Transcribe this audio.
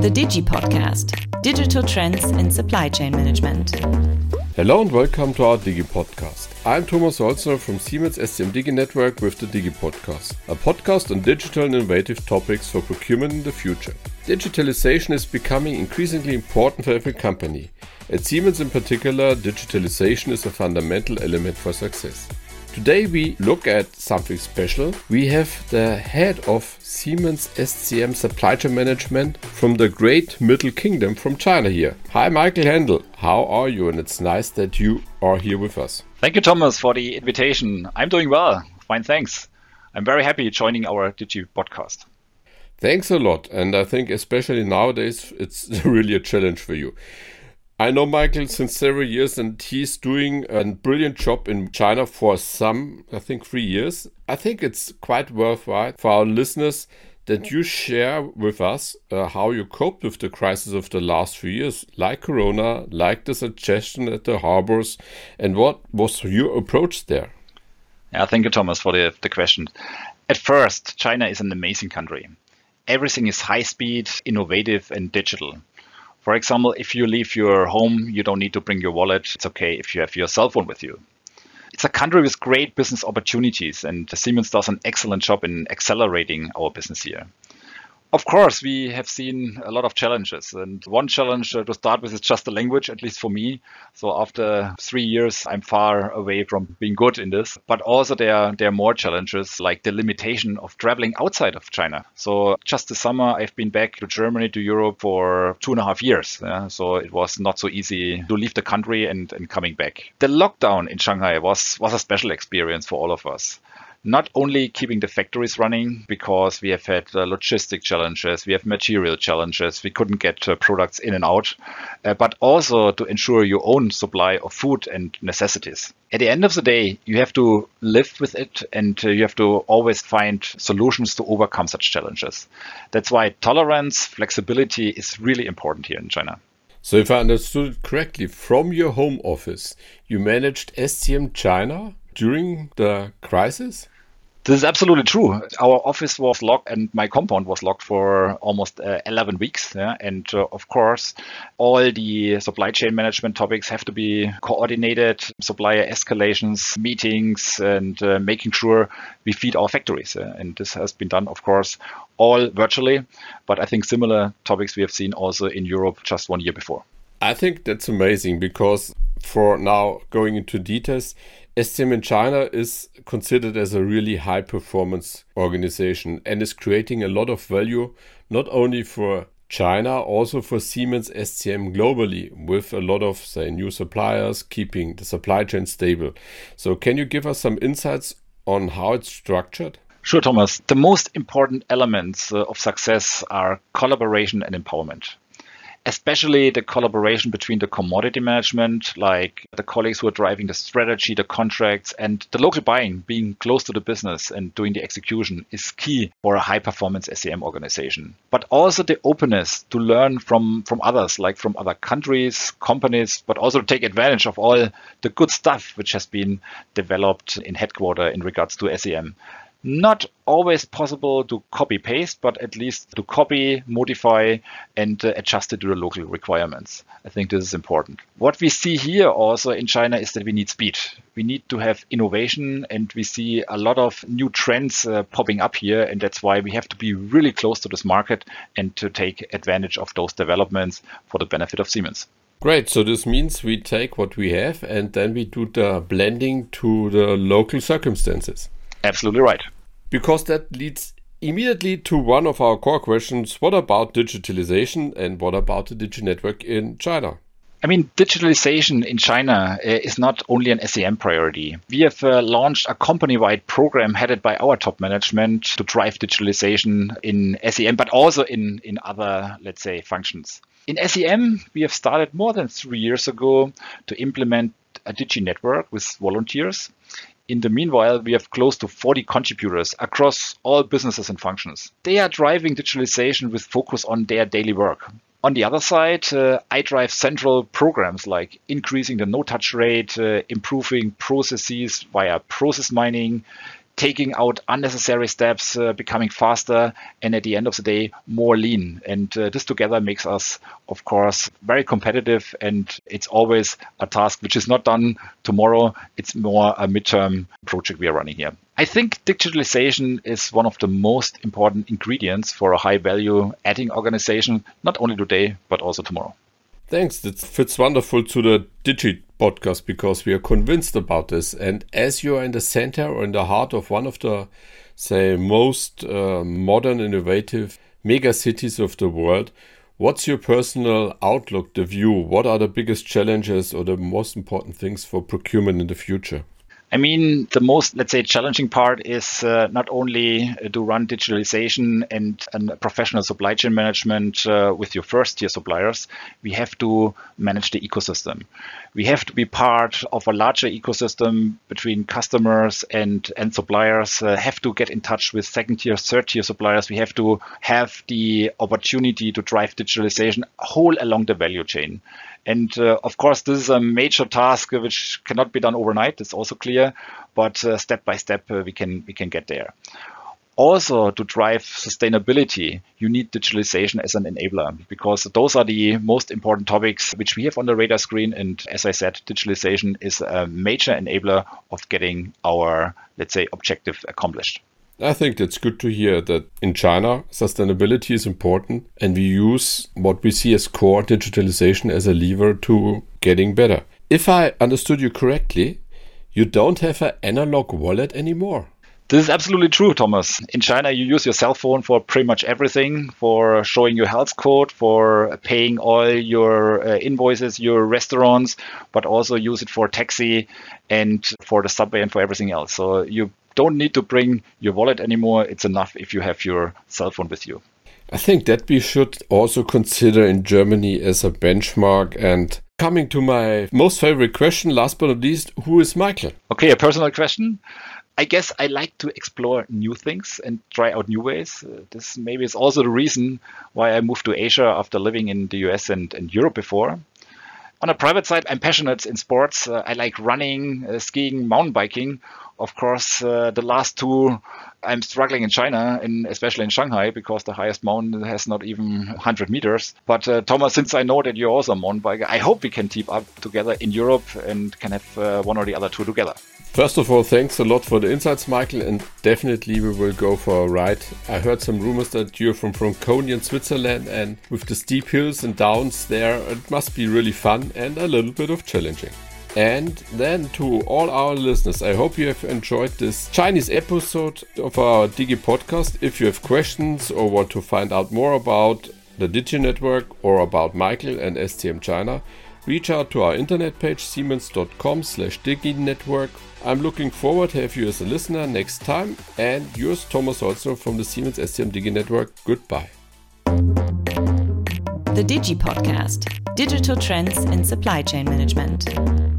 the Digi Podcast Digital Trends in Supply Chain Management. Hello and welcome to our Digi Podcast. I'm Thomas Holzner from Siemens SCM Digi Network with the Digi Podcast, a podcast on digital and innovative topics for procurement in the future. Digitalization is becoming increasingly important for every company. At Siemens in particular, digitalization is a fundamental element for success. Today we look at something special. We have the head of Siemens SCM Supply Chain Management from the Great Middle Kingdom from China here. Hi Michael Handel, how are you? And it's nice that you are here with us. Thank you Thomas for the invitation. I'm doing well. Fine, thanks. I'm very happy joining our Digi podcast. Thanks a lot. And I think especially nowadays it's really a challenge for you. I know Michael since several years, and he's doing a brilliant job in China for some, I think, three years. I think it's quite worthwhile for our listeners that you share with us uh, how you coped with the crisis of the last few years, like Corona, like the suggestion at the harbors, and what was your approach there? Yeah, thank you, Thomas, for the, the question. At first, China is an amazing country. Everything is high speed, innovative, and digital. For example, if you leave your home, you don't need to bring your wallet. It's okay if you have your cell phone with you. It's a country with great business opportunities, and Siemens does an excellent job in accelerating our business here. Of course, we have seen a lot of challenges. And one challenge uh, to start with is just the language, at least for me. So after three years, I'm far away from being good in this. But also there are, there are more challenges like the limitation of traveling outside of China. So just this summer, I've been back to Germany, to Europe for two and a half years. Yeah? So it was not so easy to leave the country and, and coming back. The lockdown in Shanghai was, was a special experience for all of us not only keeping the factories running because we have had uh, logistic challenges, we have material challenges, we couldn't get uh, products in and out, uh, but also to ensure your own supply of food and necessities. At the end of the day, you have to live with it and uh, you have to always find solutions to overcome such challenges. That's why tolerance, flexibility is really important here in China. So, if I understood correctly, from your home office, you managed SCM China during the crisis? This is absolutely true. Our office was locked and my compound was locked for almost uh, 11 weeks. Yeah? And uh, of course, all the supply chain management topics have to be coordinated, supplier escalations, meetings, and uh, making sure we feed our factories. and this has been done, of course, all virtually. But I think similar topics we have seen also in Europe just one year before. I think that's amazing because for now going into details, SCM in China is considered as a really high performance organization and is creating a lot of value not only for China, also for Siemens SCM globally, with a lot of, say, new suppliers, keeping the supply chain stable. So, can you give us some insights on how it's structured? Sure, Thomas. The most important elements uh, of success are collaboration and empowerment especially the collaboration between the commodity management, like the colleagues who are driving the strategy, the contracts, and the local buying, being close to the business and doing the execution is key for a high performance SCM organization. But also the openness to learn from, from others, like from other countries, companies, but also take advantage of all the good stuff which has been developed in headquarter in regards to SCM not always possible to copy paste, but at least to copy, modify, and uh, adjust it to the local requirements. I think this is important. What we see here also in China is that we need speed. We need to have innovation, and we see a lot of new trends uh, popping up here, and that's why we have to be really close to this market and to take advantage of those developments for the benefit of Siemens. Great. So this means we take what we have and then we do the blending to the local circumstances. Absolutely right. Because that leads immediately to one of our core questions what about digitalization and what about the Digi network in China? I mean, digitalization in China uh, is not only an SCM priority. We have uh, launched a company wide program headed by our top management to drive digitalization in SCM, but also in, in other, let's say, functions. In SCM, we have started more than three years ago to implement a Digi network with volunteers. In the meanwhile, we have close to 40 contributors across all businesses and functions. They are driving digitalization with focus on their daily work. On the other side, uh, I drive central programs like increasing the no touch rate, uh, improving processes via process mining, taking out unnecessary steps, uh, becoming faster, and at the end of the day, more lean. And uh, this together makes us, of course, very competitive. And it's always a task which is not done tomorrow. It's more a midterm project we are running here. I think digitalization is one of the most important ingredients for a high value adding organization, not only today, but also tomorrow. Thanks. That fits wonderful to the Digi podcast because we are convinced about this. And as you are in the center or in the heart of one of the, say, most uh, modern, innovative mega cities of the world, what's your personal outlook, the view? What are the biggest challenges or the most important things for procurement in the future? I mean, the most, let's say, challenging part is uh, not only to run digitalization and, and professional supply chain management uh, with your first tier suppliers, we have to manage the ecosystem. We have to be part of a larger ecosystem between customers and, and suppliers, uh, have to get in touch with second tier, third tier suppliers. We have to have the opportunity to drive digitalization whole along the value chain. And uh, of course, this is a major task which cannot be done overnight. It's also clear, but uh, step by step, uh, we can we can get there. Also, to drive sustainability, you need digitalization as an enabler because those are the most important topics which we have on the radar screen. And as I said, digitalization is a major enabler of getting our, let's say, objective accomplished. I think that's good to hear that in China, sustainability is important and we use what we see as core digitalization as a lever to getting better. If I understood you correctly, you don't have an analog wallet anymore. This is absolutely true, Thomas. In China, you use your cell phone for pretty much everything for showing your health code, for paying all your uh, invoices, your restaurants, but also use it for taxi and for the subway and for everything else. So you don't need to bring your wallet anymore. It's enough if you have your cell phone with you. I think that we should also consider in Germany as a benchmark. And coming to my most favorite question, last but not least, who is Michael? Okay, a personal question. I guess I like to explore new things and try out new ways. Uh, this maybe is also the reason why I moved to Asia after living in the US and, and Europe before. On a private side, I'm passionate in sports. Uh, I like running, uh, skiing, mountain biking. Of course, uh, the last two, I'm struggling in China, in, especially in Shanghai, because the highest mountain has not even 100 meters. But uh, Thomas, since I know that you're also a mountain biker, I hope we can team up together in Europe and can have uh, one or the other two together. First of all, thanks a lot for the insights, Michael, and definitely we will go for a ride. I heard some rumors that you're from Franconia, Switzerland, and with the steep hills and downs there, it must be really fun and a little bit of challenging. And then to all our listeners, I hope you have enjoyed this Chinese episode of our Digi podcast. If you have questions or want to find out more about the Digi Network or about Michael and SCM China, reach out to our internet page siemens.com slash diginetwork. I'm looking forward to have you as a listener next time and yours Thomas also from the Siemens SCM Digi Network. Goodbye. The Digi Podcast Digital Trends in Supply Chain Management.